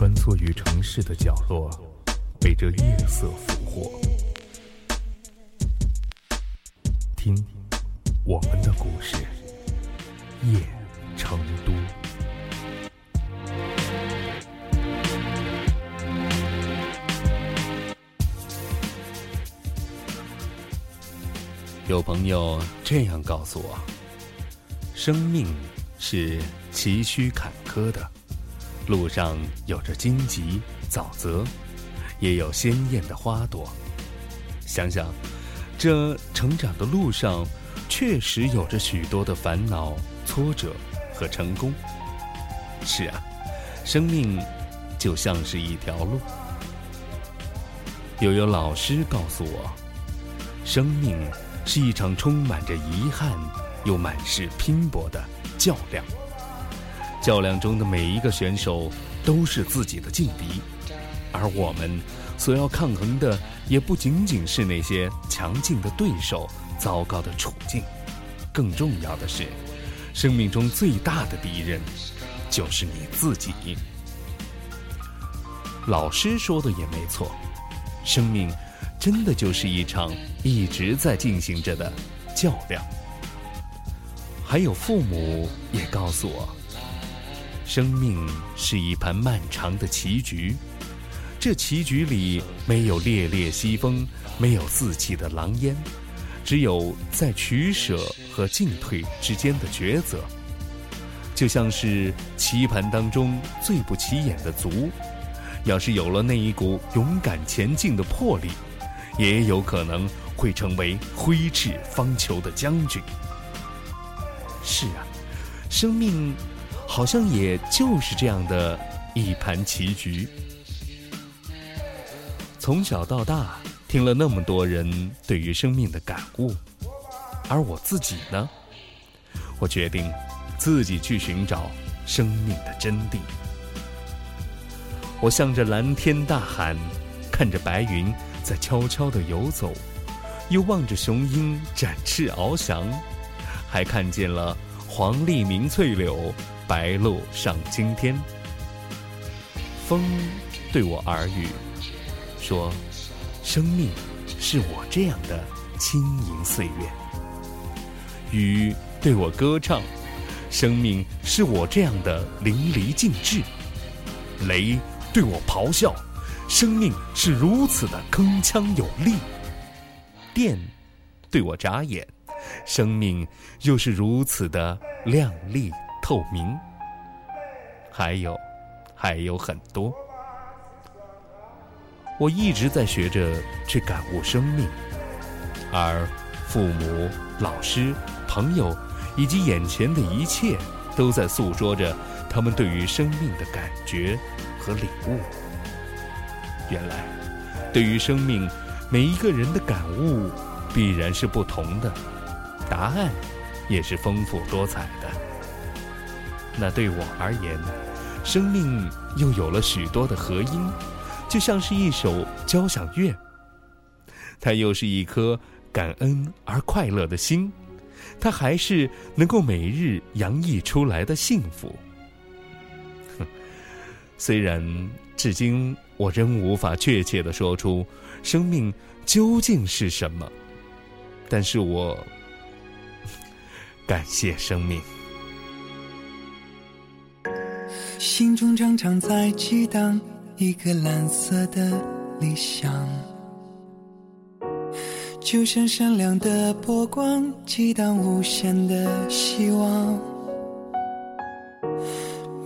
穿梭于城市的角落，被这夜色俘获。听，我们的故事，夜成都。有朋友这样告诉我：生命是崎岖坎坷的。路上有着荆棘、沼泽，也有鲜艳的花朵。想想，这成长的路上，确实有着许多的烦恼、挫折和成功。是啊，生命就像是一条路。又有老师告诉我，生命是一场充满着遗憾又满是拼搏的较量。较量中的每一个选手都是自己的劲敌，而我们所要抗衡的也不仅仅是那些强劲的对手、糟糕的处境，更重要的是，生命中最大的敌人就是你自己。老师说的也没错，生命真的就是一场一直在进行着的较量。还有父母也告诉我。生命是一盘漫长的棋局，这棋局里没有烈烈西风，没有四起的狼烟，只有在取舍和进退之间的抉择。就像是棋盘当中最不起眼的卒，要是有了那一股勇敢前进的魄力，也有可能会成为挥斥方遒的将军。是啊，生命。好像也就是这样的一盘棋局。从小到大，听了那么多人对于生命的感悟，而我自己呢，我决定自己去寻找生命的真谛。我向着蓝天大喊，看着白云在悄悄地游走，又望着雄鹰展翅翱翔，还看见了黄鹂鸣翠柳。白鹭上青天，风对我耳语，说：“生命是我这样的轻盈岁月。”雨对我歌唱，生命是我这样的淋漓尽致。雷对我咆哮，生命是如此的铿锵有力。电对我眨眼，生命又是如此的亮丽。透明，还有，还有很多。我一直在学着去感悟生命，而父母、老师、朋友以及眼前的一切，都在诉说着他们对于生命的感觉和领悟。原来，对于生命，每一个人的感悟必然是不同的，答案也是丰富多彩的。那对我而言，生命又有了许多的和音，就像是一首交响乐。它又是一颗感恩而快乐的心，它还是能够每日洋溢出来的幸福。虽然至今我仍无法确切的说出生命究竟是什么，但是我 感谢生命。心中常常在激荡一个蓝色的理想，就像闪亮的波光，激荡无限的希望。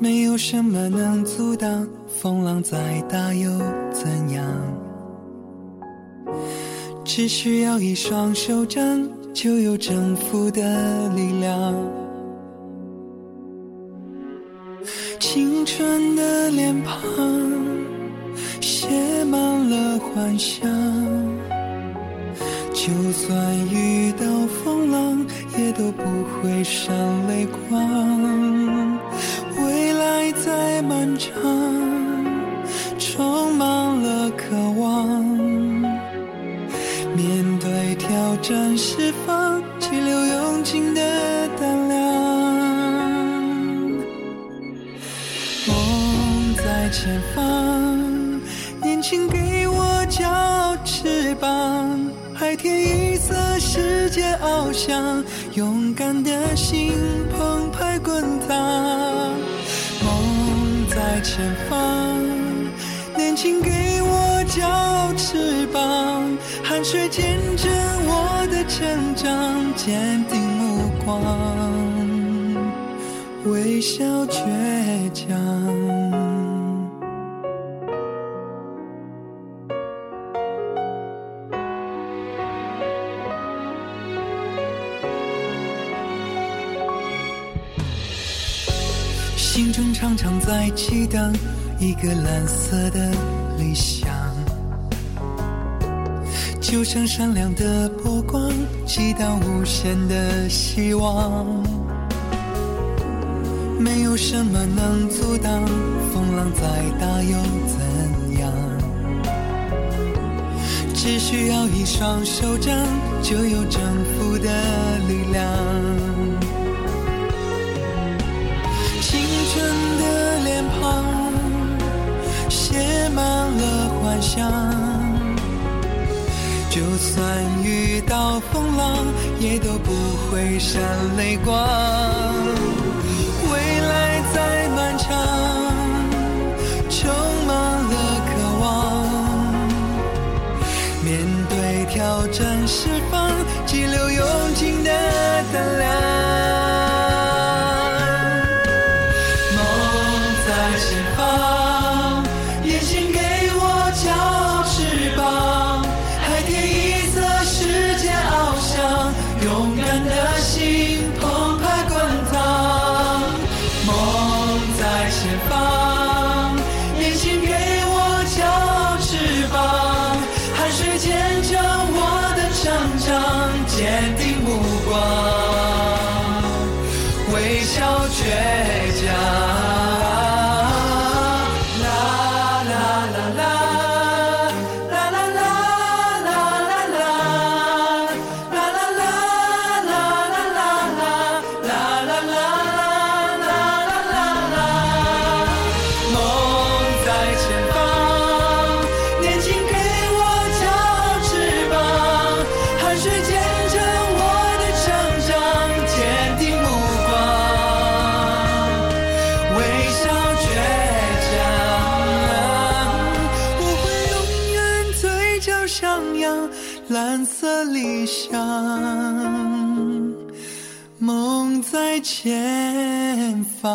没有什么能阻挡，风浪再大又怎样？只需要一双手掌，就有征服的力量。青春的脸庞写满了幻想，就算遇到风浪，也都不会闪泪光。前方，年轻给我骄傲翅膀，海天一色，世界翱翔，勇敢的心澎湃滚烫。梦在前方，年轻给我骄傲翅膀，汗水见证我的成长，坚定目光。微笑倔强。心中常常在祈祷一个蓝色的理想，就像闪亮的波光，祈祷无限的希望。没有什么能阻挡，风浪再大又怎样？只需要一双手掌，就有征服的力量。幻想，就算遇到风浪，也都不会闪泪光。未来再漫长，充满了渴望。面对挑战，释放激流勇进的胆量。色理想，梦在前方。